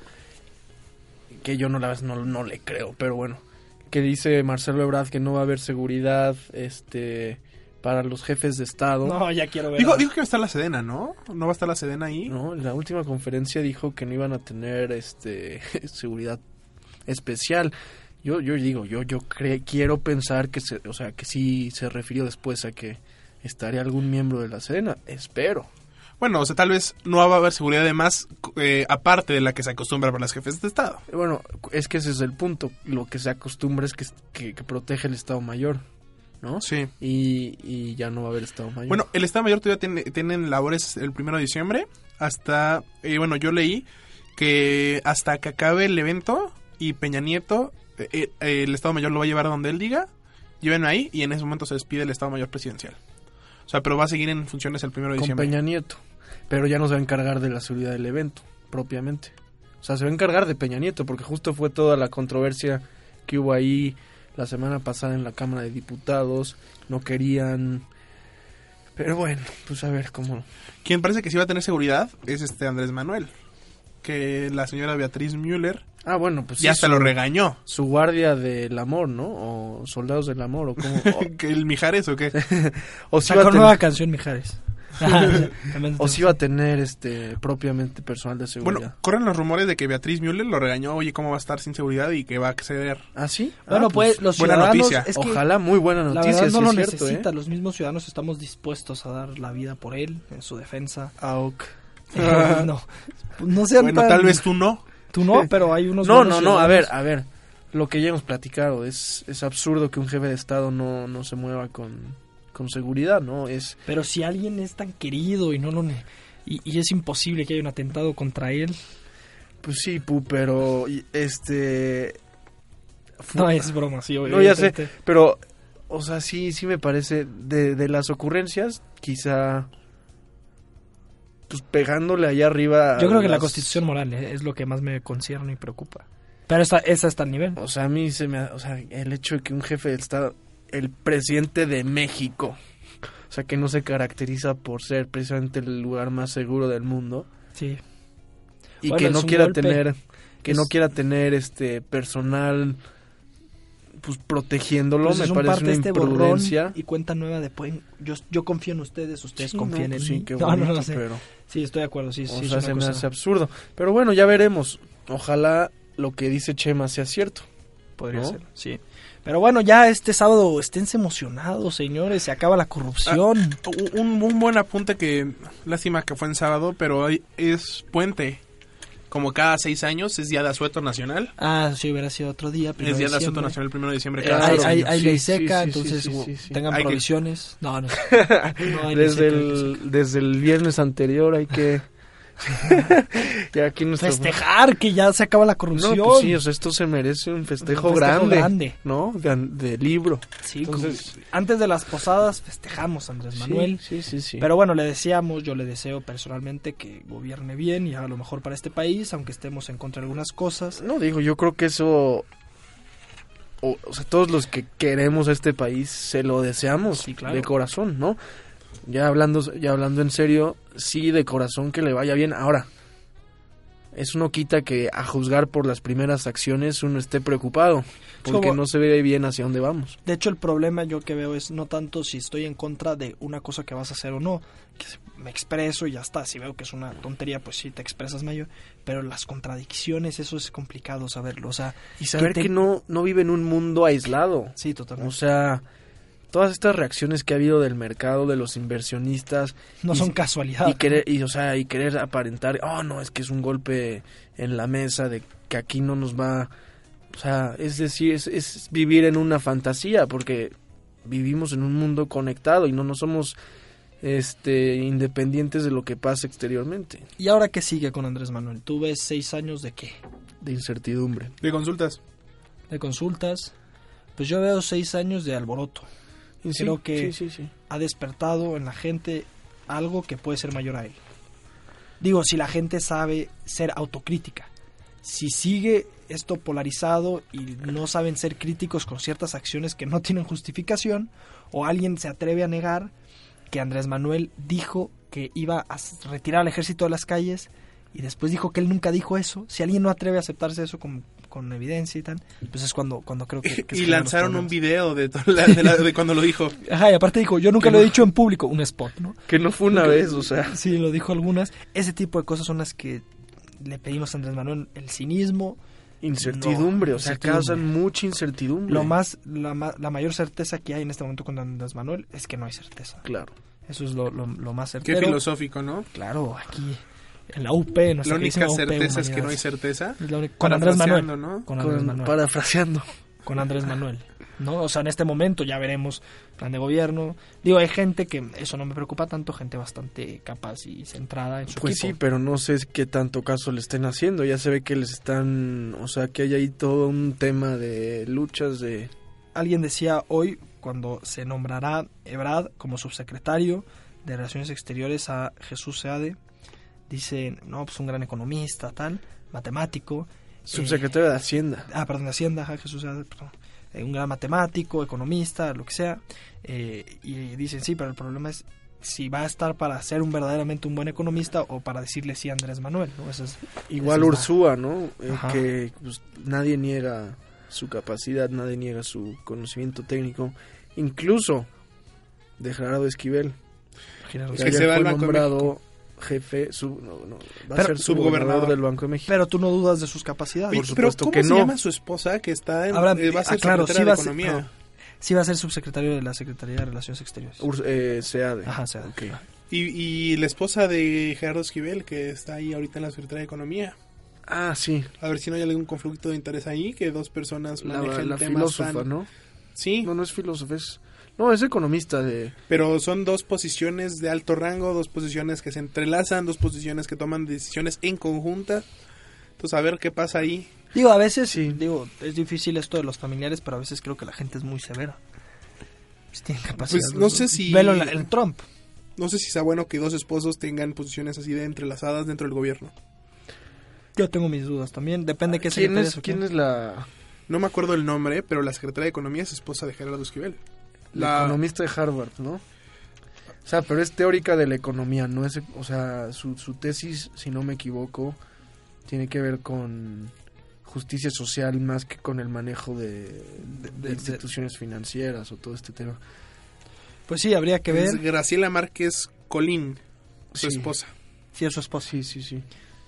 que yo no la no, no le creo, pero bueno, que dice Marcelo Ebrard que no va a haber seguridad, este, para los jefes de estado.
No, ya quiero ver.
Dijo, que va a estar la Sedena, ¿no? ¿No va a estar la Sedena ahí?
No, en la última conferencia dijo que no iban a tener, este, seguridad especial. Yo, yo digo, yo, yo cre- quiero pensar que se, o sea, que sí se refirió después a que estaría algún miembro de la Sedena. Espero.
Bueno, o sea, tal vez no va a haber seguridad de más, eh, aparte de la que se acostumbra para las jefes de Estado.
Bueno, es que ese es el punto. Lo que se acostumbra es que, que, que protege el Estado Mayor, ¿no?
Sí.
Y, y ya no va a haber Estado Mayor.
Bueno, el Estado Mayor todavía tiene, tienen labores el primero de diciembre. Hasta, eh, bueno, yo leí que hasta que acabe el evento y Peña Nieto, eh, eh, el Estado Mayor lo va a llevar a donde él diga, lleven ahí y en ese momento se despide el Estado Mayor presidencial. O sea, pero va a seguir en funciones el primero de
con
diciembre.
Peña Nieto. Pero ya no se va a encargar de la seguridad del evento, propiamente. O sea, se va a encargar de Peña Nieto, porque justo fue toda la controversia que hubo ahí la semana pasada en la Cámara de Diputados. No querían, Pero bueno, pues a ver cómo...
Quien parece que sí va a tener seguridad es este Andrés Manuel. Que la señora Beatriz Müller
Ah, bueno, pues
ya
sí,
hasta
su-
lo regañó.
Su guardia del amor, ¿no? O soldados del amor, o como...
¿Que ¿El Mijares o qué?
O si,
Sacó nueva canción, Mijares.
O si va a tener este propiamente personal de seguridad.
Bueno, corren los rumores de que Beatriz Müller lo regañó, oye, ¿cómo va a estar sin seguridad? Y que va a acceder.
¿Ah, sí?
Bueno,
Ah,
pues, los
buena
ciudadanos...
noticia.
es que
Ojalá, muy buena
La
noticia,
verdad no
sí
lo
es cierto,
necesita.
¿eh?
Los mismos ciudadanos estamos dispuestos a dar la vida por él en su defensa.
Auk.
no, no sean
Bueno,
tan-
tal vez tú no.
Tú no, pero hay unos
No, no, no, a ver, a ver. Lo que ya hemos platicado, es, es absurdo que un jefe de Estado no, no se mueva con, con seguridad, ¿no? Es...
Pero si alguien es tan querido y no lo y, y es imposible que haya un atentado contra él,
Pues sí, pu, pero este...
no es broma, sí,
No, ya sé, pero, o sea, sí, sí me parece, de, de las ocurrencias, quizá, pues pegándole allá arriba.
Yo creo que la constitución moral eh, es lo que más me concierne y preocupa. Pero esta, esa está al nivel.
O sea, a mí se me, o sea, el hecho de que un jefe de Estado, el presidente de México, o sea, que no se caracteriza por ser precisamente el lugar más seguro del mundo
Sí.
y
Bueno,
que no quiera
golpe.
tener, que no quiera tener este personal, pues protegiéndolo,
Pues
me
es un
parece
parte
una
este
imprudencia.
y cuenta nueva de pueden, yo, yo confío en ustedes, ustedes
Sí,
confíen
no,
en
pues
mí.
sí, qué
No, no,
bonito,
no sé.
pero,
Sí, estoy de acuerdo, sí,
o
sí. es
sea, me hace absurdo. Pero bueno, ya veremos. Ojalá lo que dice Chema sea cierto.
Podría
¿no?
ser, sí. Pero bueno, ya este sábado esténse emocionados, señores. Se acaba la corrupción.
Un, un- un buen apunte que, lástima que fue en sábado, pero es puente. Como cada seis años es Día de Asueto Nacional.
Ah, sí, hubiera sido otro día. primero
Es Día de Asueto
diciembre.
Nacional el primero de diciembre.
Eh,
cada
Hay,
seis
hay,
años.
hay
Sí,
ley seca,
sí,
entonces
sí, sí, sí, sí.
tengan
Hay que-
provisiones. No, no. No hay seca,
desde el viernes anterior hay que... ya aquí nuestro...
Festejar que ya se acaba la
No,
corrupción.
pues sí, o sea, esto se merece un festejo,
Un festejo
grande,
grande.
¿no? De, de libro.
Sí,
Entonces-
como- antes de las posadas festejamos Andrés Manuel.
Sí, sí, sí. sí.
Pero bueno, le deseamos, yo le deseo personalmente que gobierne bien y haga lo mejor para este país, aunque estemos en contra de algunas cosas.
No, digo, yo creo que eso... O, sea, todos los que queremos a este país se lo deseamos
Sí, claro.
de corazón, ¿no? Ya hablando, ya hablando en serio, sí, de corazón que le vaya bien. Ahora, eso no quita que a juzgar por las primeras acciones uno esté preocupado, porque
Como-
no se ve bien hacia dónde vamos.
De hecho, el problema yo que veo es no tanto si estoy en contra de una cosa que vas a hacer o no, que me expreso y ya está. Si veo que es una tontería, pues sí te expresas mayor. Pero las contradicciones, eso es complicado saberlo. O sea,
Y saber
te-
que no, no vive en un mundo aislado.
sí,
O
totalmente.
sea, todas estas reacciones que ha habido del mercado, de los inversionistas,
no
y-
son casualidad.
y querer, y, o sea, y querer aparentar, oh no, es que es un golpe en la mesa de que aquí no nos va, o sea, es decir, es, es vivir en una fantasía, porque vivimos en un mundo conectado y no no somos este independientes de lo que pasa exteriormente,
¿Y ahora qué sigue con Andrés Manuel? ¿Tú ves seis años de qué?
de incertidumbre.
De consultas.
¿De consultas? Pues yo veo seis años de alboroto.
Y sí,
Creo que-
sí, sí, sí.
ha despertado en la gente algo que puede ser mayor a él. Digo, si la gente sabe ser autocrítica. Si sigue esto polarizado y no saben ser críticos con ciertas acciones que no tienen justificación, o alguien se atreve a negar que Andrés Manuel dijo que iba a retirar al ejército de las calles y después dijo que él nunca dijo eso, si alguien no atreve a aceptarse eso con, con evidencia y tal, pues es cuando, cuando creo que...
y lanzaron un video de, la- de, la- de cuando lo dijo.
Ajá, y aparte dijo, yo nunca lo he dicho en público, un spot, ¿no?
Que no fue una vez, o sea,
Sí, lo dijo algunas. Ese tipo de cosas son las que le pedimos a Andrés Manuel, el cinismo,
incertidumbre,
No,
o sea,
incertidumbre.
causan mucha incertidumbre.
lo más, la, ma- la mayor certeza que hay en este momento con Andrés Manuel es que no hay certeza.
claro.
Eso es lo, lo, lo más
Qué
certero.
filosófico, ¿no?
Claro, aquí en la UP, en nuestra
La única
queridísima UP
certeza es que no hay certeza.
Es la única- Con Andrés Manuel.
¿no?
Con Andrés
Con-
Manuel.
parafraseando.
Con Andrés Manuel. ¿no? O sea, en este momento ya veremos plan de gobierno. Digo, hay gente que eso no me preocupa tanto, gente bastante capaz y centrada en su
Pues
equipo.
sí, pero no sé qué tanto caso le estén haciendo. Ya se ve que les están, o sea, que hay ahí todo un tema de luchas de...
Alguien decía hoy, cuando se nombrará Ebrad como subsecretario de Relaciones Exteriores a Jesús Seade, dice, no, pues un gran economista, tal, matemático.
Subsecretario de Hacienda.
Ah, perdón, de Hacienda, ajá, Jesús Seade, perdón. Eh, un gran matemático, economista, lo que sea. eh, y dicen, sí, pero el problema es si va a estar para ser un verdaderamente un buen economista o para decirle sí a Andrés Manuel, ¿no? Eso es,
Igual
esa es la-
Ursúa, ¿no? Eh, que pues, nadie niega su capacidad, nadie niega su conocimiento técnico, incluso de Gerardo Esquivel,
Gerardo
que
Que se va al
nombrado jefe, sub- no, no, va a
Pero-
ser
subgobernador.
del Banco de México.
Pero tú no dudas de sus capacidades.
Oye,
por
pero
supuesto
¿cómo
que
se
no.
llama su esposa que está en,
Ahora,
eh, va a ser
ah, claro,
secretaria
sí va a
de
ser-
Economía?
no. Sí va a ser subsecretario de la Secretaría de Relaciones Exteriores.
Urs- eh, SEADE.
Ajá, o sea,
Ok.
Y, y la esposa de Gerardo Esquivel, que está ahí ahorita en la Secretaría de Economía.
Ah, sí,
A ver si no hay algún conflicto de interés ahí, que dos personas
la,
manejen
la
temas
filósofa,
tan-
¿no?
Sí,
No, no es filósofa, es... No, es economista de...
pero son dos posiciones de alto rango, dos posiciones que se entrelazan, dos posiciones que toman decisiones en conjunta. Entonces, a ver qué pasa ahí.
Digo, a veces,
Sí.
digo, es difícil esto de los familiares, pero a veces creo que la gente es muy severa. Pues tienen capacidad.
Pues, no sé si-
Velo en, en Trump.
No sé si sea bueno que dos esposos tengan posiciones así de entrelazadas dentro del gobierno.
Yo tengo mis dudas también. Depende qué
¿Quién es. ¿Quién es la,
No me acuerdo el nombre, pero la secretaria de Economía es esposa de Gerardo Esquivel.
la
La-
economista de Harvard, no? O sea, pero es teórica de la economía, no es... O sea, su, su tesis, si no me equivoco, tiene que ver con justicia social más que con el manejo de, de- de
de-
instituciones financieras o todo este tema.
Pues sí, habría que ver
Es Graciela Márquez Colín, su
Sí.
esposa.
si es su esposa.
Sí, sí, sí.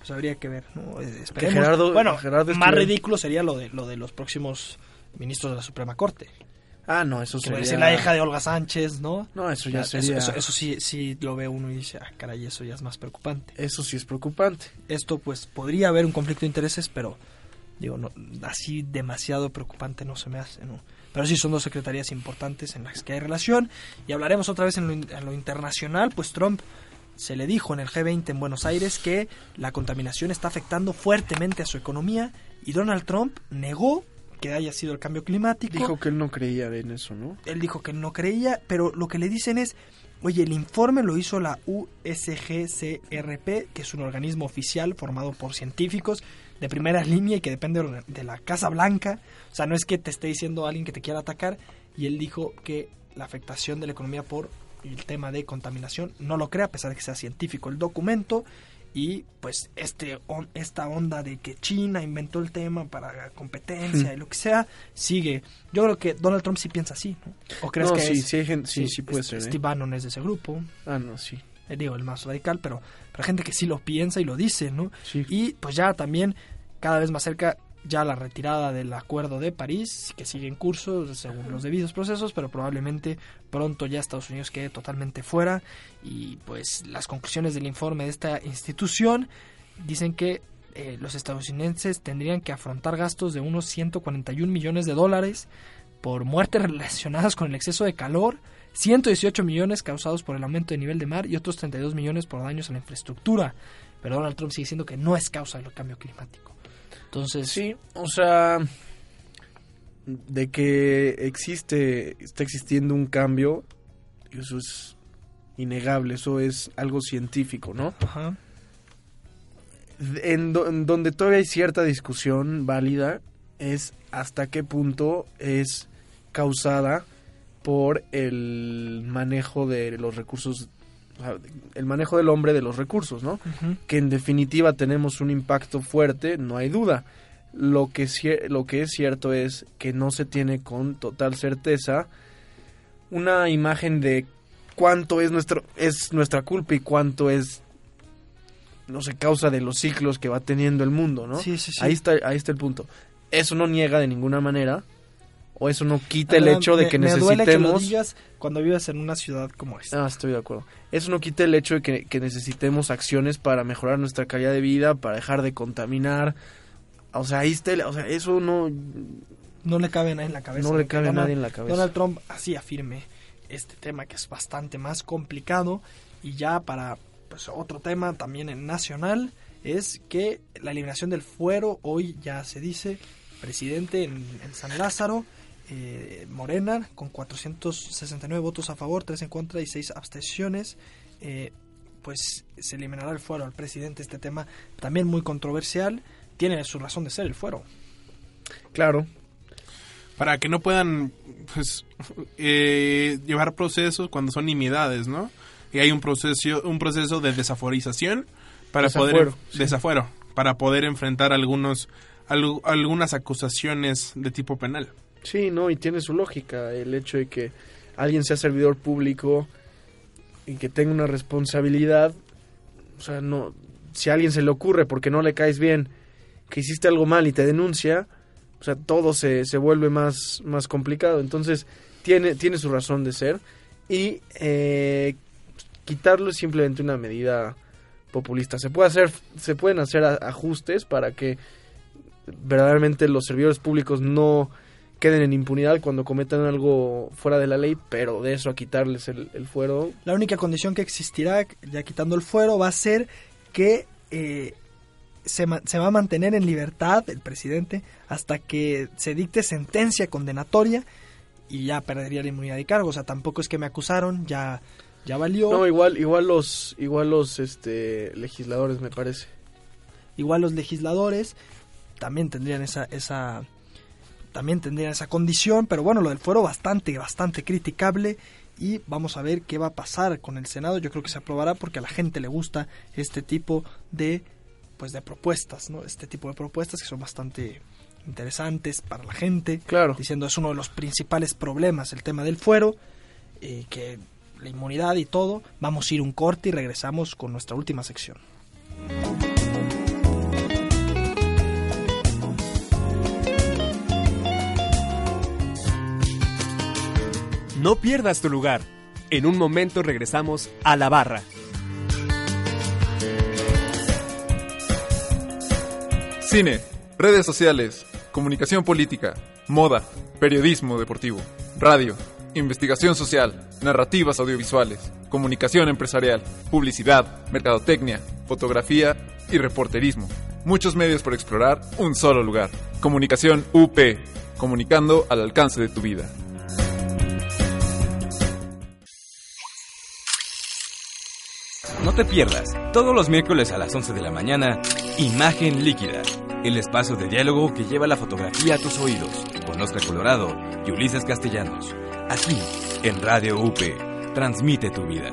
Pues habría que ver. ¿no?
Gerardo-
bueno,
Gerardo
más ridículo sería lo de, lo de los próximos ministros de la Suprema Corte.
Ah, no, eso sería...
es la hija de Olga Sánchez, ¿no?
No, eso ya sería...
Eso, eso sí, sí lo ve uno y dice, ah, caray, eso ya es más preocupante.
Eso sí es preocupante.
Esto, pues, podría haber un conflicto de intereses, pero, digo, no, así demasiado preocupante no se me hace, ¿no? Pero sí son dos secretarías importantes en las que hay relación. Y hablaremos otra vez en lo, in- en lo internacional, pues Trump se le dijo en el G20 en Buenos Aires que la contaminación está afectando fuertemente a su economía y Donald Trump negó que haya sido el cambio climático.
Dijo que él no creía en eso, ¿no?
Él dijo que no creía, pero lo que le dicen es, oye, el informe lo hizo la USGCRP, que es un organismo oficial formado por científicos de primera línea y que depende de la Casa Blanca. O sea, no es que te esté diciendo alguien que te quiera atacar. Y él dijo que la afectación de la economía por el tema de contaminación no lo cree, a pesar de que sea científico el documento. Y pues este on- esta onda de que China inventó el tema para competencia y lo que sea, sigue. Yo creo que Donald Trump sí piensa así, ¿no? ¿O crees
No,
que
sí,
es-
sí gente- sí, sí puede
este,
ser, ¿eh?
Steve Bannon es de ese grupo,
Ah, no, sí.
eh, digo, el más radical, pero, hay gente que sí lo piensa y lo dice, ¿no?
Sí.
Y pues ya también cada vez más cerca ya la retirada del Acuerdo de París, que sigue en curso según los debidos procesos, pero probablemente pronto ya Estados Unidos quede totalmente fuera. Y pues las conclusiones del informe de esta institución dicen que eh, los estadounidenses tendrían que afrontar gastos de unos 141 millones de dólares por muertes relacionadas con el exceso de calor, 118 millones causados por el aumento de nivel de mar y otros 32 millones por daños a la infraestructura. Pero Donald Trump sigue diciendo que no es causa del cambio climático. Entonces,
Sí, o sea, de que existe, está existiendo un cambio, eso es innegable, eso es algo científico, ¿no?
ajá.
En, do- en donde todavía hay cierta discusión válida es hasta qué punto es causada por el manejo de los recursos, el manejo del hombre de los recursos, ¿no? Que en definitiva tenemos un impacto fuerte, no hay duda. Lo que, lo que es cierto es que no se tiene con total certeza una imagen de cuánto es, nuestro, es nuestra culpa y cuánto es, no sé, causa de los ciclos que va teniendo el mundo, ¿no?
Sí, sí, sí.
Ahí, está, ahí está el punto. Eso no niega de ninguna manera, o eso no quita el hecho de
me-
que
me duele que lo
necesitemos...
digas cuando vives en una ciudad como esta.
Ah, estoy de acuerdo. Eso no quita el hecho de que, que necesitemos acciones para mejorar nuestra calidad de vida, para dejar de contaminar. O sea, ahí está, el- o sea, eso no...
No le cabe a nadie en la cabeza.
No le cabe a
Donald-
nadie en la cabeza.
Donald Trump así afirme este tema que es bastante más complicado. Y ya para pues, otro tema también en nacional es que la eliminación del fuero hoy ya se dice presidente en, en San Lázaro. Eh, Morena con 469 votos a favor, 3 en contra y 6 abstenciones. eh, pues se eliminará el fuero al presidente. Este tema también muy controversial. Tiene su razón de ser el fuero.
Claro,
para que no puedan pues eh, llevar procesos cuando son nimiedades, ¿no? y hay un proceso, un proceso de desaforización para
Desafuero,
poder
sí.
desafuero, para poder enfrentar algunos algu- algunas acusaciones de tipo penal.
Sí, no, y tiene su lógica el hecho de que alguien sea servidor público y que tenga una responsabilidad, o sea, no, si a alguien se le ocurre porque no le caes bien que hiciste algo mal y te denuncia, o sea, todo se, se vuelve más, más complicado. Entonces, tiene, tiene su razón de ser y eh, quitarlo es simplemente una medida populista. Se puede hacer, se pueden hacer ajustes para que verdaderamente los servidores públicos no queden en impunidad cuando cometan algo fuera de la ley, pero de eso a quitarles el, el fuero,
La única condición que existirá, ya quitando el fuero, va a ser que eh, se, se va a mantener en libertad el presidente hasta que se dicte sentencia condenatoria y ya perdería la inmunidad de cargo. O sea, tampoco es que me acusaron, ya, ya valió.
No, igual, igual los, igual los este, legisladores, me parece.
Igual los legisladores también tendrían esa, esa también tendrían esa condición, pero bueno, lo del fuero bastante, bastante criticable y vamos a ver qué va a pasar con el Senado. Yo creo que se aprobará porque a la gente le gusta este tipo de pues de propuestas, ¿no? Este tipo de propuestas que son bastante interesantes para la gente.
Claro.
Diciendo es uno de los principales problemas el tema del fuero, eh, que la inmunidad y todo. Vamos a ir un corte y regresamos con nuestra última sección.
No pierdas tu lugar. En un momento regresamos a la barra.
Cine, redes sociales, comunicación política, moda, periodismo deportivo, radio, investigación social, narrativas audiovisuales, comunicación empresarial, publicidad, mercadotecnia, fotografía y reporterismo. Muchos medios por explorar, un solo lugar. Comunicación UP, comunicando al alcance de tu vida.
No te pierdas, todos los miércoles a las 11 de la mañana, Imagen Líquida, el espacio de diálogo que lleva la fotografía a tus oídos, con Oscar Colorado y Ulises Castellanos. Aquí, en Radio UP, transmite tu vida.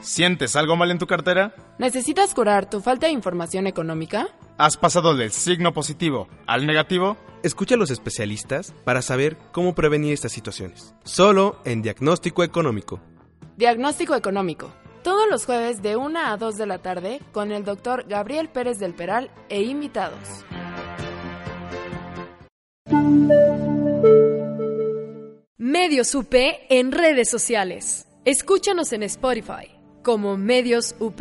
¿Sientes algo mal en tu cartera?
¿Necesitas curar tu falta de información económica?
¿Has pasado del signo positivo al negativo?
Escucha a los especialistas para saber cómo prevenir estas situaciones. Solo en Diagnóstico Económico.
Diagnóstico económico. Todos los jueves de 1 a 2 de la tarde con el doctor Gabriel Pérez del Peral e invitados.
Medios UP en redes sociales. Escúchanos en Spotify como Medios UP.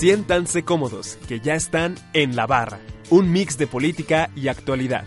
Siéntanse cómodos, que ya están en la barra. Un mix de política y actualidad.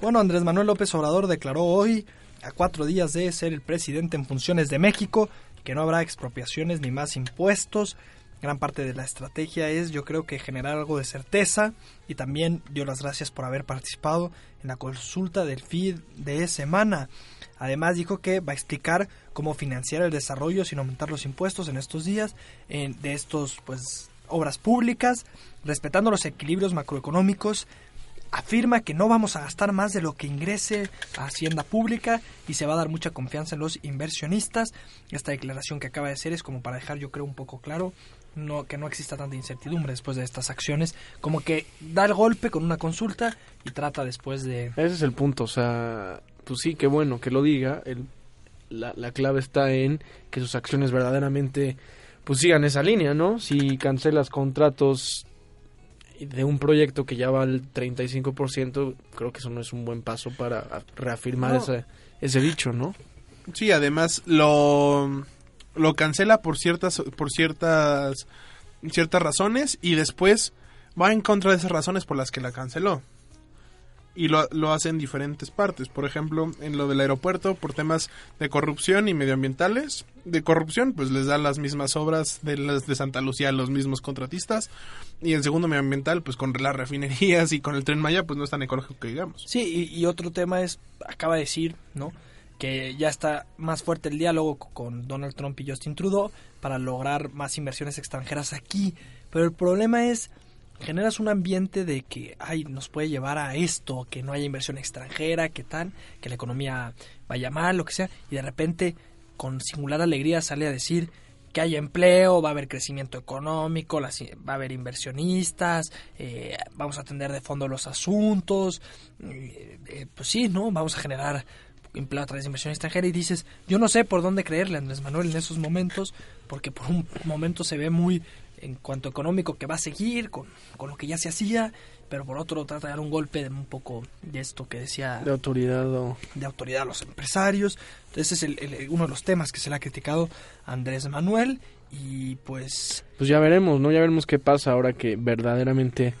Bueno, Andrés Manuel López Obrador declaró hoy, a cuatro días de ser el presidente en funciones de México, que no habrá expropiaciones ni más impuestos. Gran parte de la estrategia es, yo creo que generar algo de certeza y también dio las gracias por haber participado en la consulta del FID de semana. Además dijo que va a explicar cómo financiar el desarrollo sin aumentar los impuestos en estos días en- de estos pues obras públicas, respetando los equilibrios macroeconómicos afirma que no vamos a gastar más de lo que ingrese a Hacienda Pública y se va a dar mucha confianza en los inversionistas. Esta declaración que acaba de hacer es como para dejar yo creo un poco claro no, que no exista tanta incertidumbre después de estas acciones, como que da el golpe con una consulta y trata después de...
Ese es el punto, o sea, pues sí, qué bueno que lo diga. El, la, la clave está en que sus acciones verdaderamente pues sigan esa línea, ¿no? Si cancelas contratos de un proyecto que ya va al 35%, creo que eso no es un buen paso para reafirmar
No.
ese, ese dicho, ¿no?
Sí, además lo, lo cancela por ciertas por ciertas ciertas razones y después va en contra de esas razones por las que la canceló. Y lo, lo hace en diferentes partes. Por ejemplo, en lo del aeropuerto, por temas de corrupción y medioambientales. De corrupción, pues les dan las mismas obras de las de Santa Lucía a los mismos contratistas. Y en segundo medioambiental, pues con las refinerías y con el tren Maya, pues no es tan ecológico que digamos.
Sí, y otro tema es, acaba de decir, ¿no? que ya está más fuerte el diálogo con Donald Trump y Justin Trudeau para lograr más inversiones extranjeras aquí. Pero el problema es, generas un ambiente de que ay, nos puede llevar a esto, que no haya inversión extranjera, que tal, que la economía vaya mal, lo que sea, y de repente con singular alegría sale a decir que haya empleo, va a haber crecimiento económico, va a haber inversionistas, eh, vamos a atender de fondo los asuntos, eh, eh, pues sí, ¿no? Vamos a generar empleo a través de inversión extranjera y dices, yo no sé por dónde creerle Andrés Manuel en esos momentos, porque por un momento se ve muy en cuanto económico que va a seguir con, con lo que ya se hacía, pero por otro trata de dar un golpe de un poco de esto que decía
de autoridad o
de autoridad a los empresarios. Entonces es el, uno de los temas que se le ha criticado a Andrés Manuel y pues
pues ya veremos no ya veremos qué pasa ahora que verdaderamente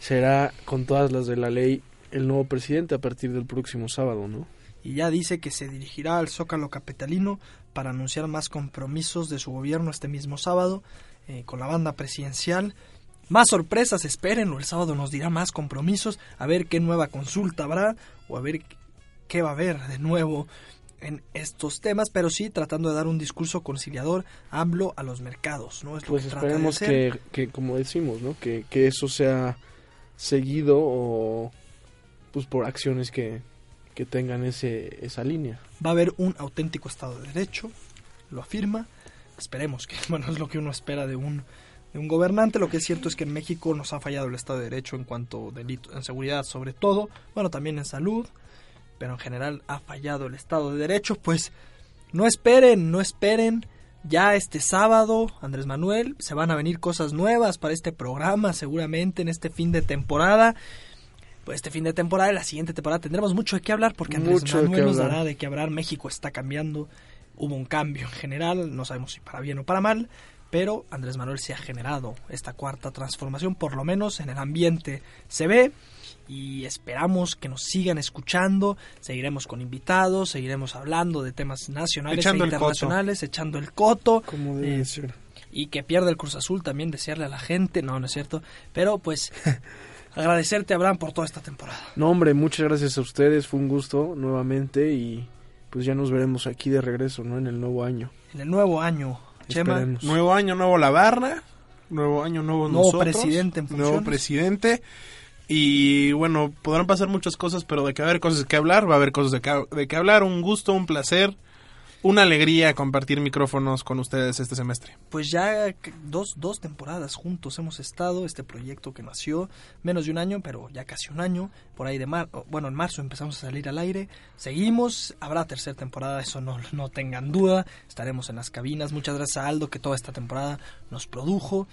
será con todas las de la ley el nuevo presidente a partir del próximo sábado no
y ya dice que se dirigirá al Zócalo capitalino para anunciar más compromisos de su gobierno este mismo sábado eh, con la banda presidencial más sorpresas, esperen, o el sábado nos dirá más compromisos, a ver qué nueva consulta habrá, o a ver qué va a haber de nuevo en estos temas, pero sí tratando de dar un discurso conciliador, hablo a los mercados, ¿no? Es
pues esperemos que, que, como decimos, ¿no? Que, que eso sea seguido o pues por acciones que, que tengan ese, esa línea.
Va a haber un auténtico Estado de Derecho, lo afirma, esperemos que, bueno, es lo que uno espera de un de un gobernante. Lo que es cierto es que en México nos ha fallado el Estado de Derecho en cuanto a delito, en seguridad sobre todo, bueno, también en salud, pero en general ha fallado el Estado de Derecho. Pues no esperen, no esperen. Ya este sábado, Andrés Manuel, se van a venir cosas nuevas para este programa, seguramente en este fin de temporada. Pues este fin de temporada y la siguiente temporada tendremos mucho de qué hablar porque Andrés Manuel nos dará de qué hablar. México está cambiando, hubo un cambio en general, no sabemos si para bien o para mal, pero Andrés Manuel se ha generado esta cuarta transformación, por lo menos en el ambiente se ve y esperamos que nos sigan escuchando, seguiremos con invitados, seguiremos hablando de temas nacionales e internacionales, echando el coto.
Como debe
eh, Y que pierda el Cruz Azul también, desearle a la gente, no, no es cierto, pero pues agradecerte Abraham por toda esta temporada.
No hombre, muchas gracias a ustedes, fue un gusto nuevamente y pues ya nos veremos aquí de regreso, ¿no? En el nuevo año.
En el nuevo año.
Nuevo año, nuevo La Barra. Nuevo año, nuevo, nuevo
presidente
Nuevo presidente. Y bueno, podrán pasar muchas cosas, pero de que haber cosas que hablar, va a haber cosas de que, de que hablar. Un gusto, un placer una alegría compartir micrófonos con ustedes este semestre.
Pues ya dos, dos temporadas juntos hemos estado, este proyecto que nació menos de un año, pero ya casi un año, por ahí de mar, bueno, en marzo empezamos a salir al aire, seguimos, habrá tercera temporada, eso no, no tengan duda, estaremos en las cabinas, muchas gracias a Aldo que toda esta temporada nos produjo,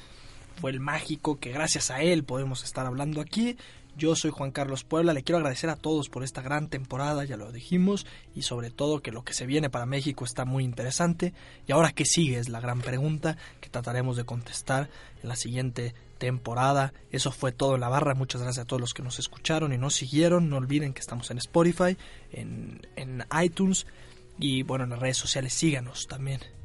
fue el mágico que gracias a él podemos estar hablando aquí yo soy Juan Carlos Puebla, le quiero agradecer a todos por esta gran temporada, ya lo dijimos, y sobre todo que lo que se viene para México está muy interesante. Y ahora, ¿qué sigue? Es la gran pregunta que trataremos de contestar en la siguiente temporada. Eso fue todo en la barra. Muchas gracias a todos los que nos escucharon y nos siguieron. No olviden que estamos en Spotify, en, en iTunes y bueno, en las redes sociales. Síganos también.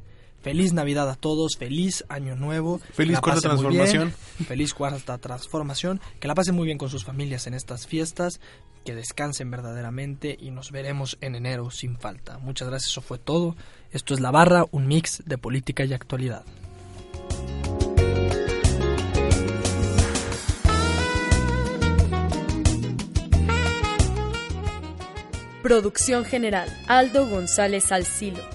Feliz Navidad a todos, feliz Año Nuevo.
Feliz cuarta transformación.
feliz cuarta transformación. Que la pasen muy bien con sus familias en estas fiestas. Que descansen verdaderamente y nos veremos en enero sin falta. Muchas gracias, eso fue todo. Esto es La Barra, un mix de política y actualidad.
Producción general, Aldo González Alcilo.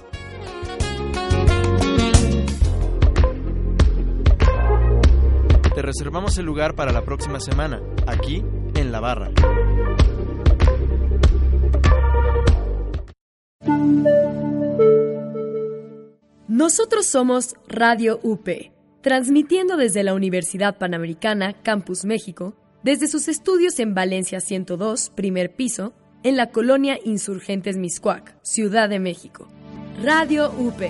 Reservamos el lugar para la próxima semana, aquí en La Barra.
Nosotros somos Radio UP, transmitiendo desde la Universidad Panamericana, Campus México, desde sus estudios en Valencia 102, primer piso, en la colonia Insurgentes Miscuac, Ciudad de México. Radio UP.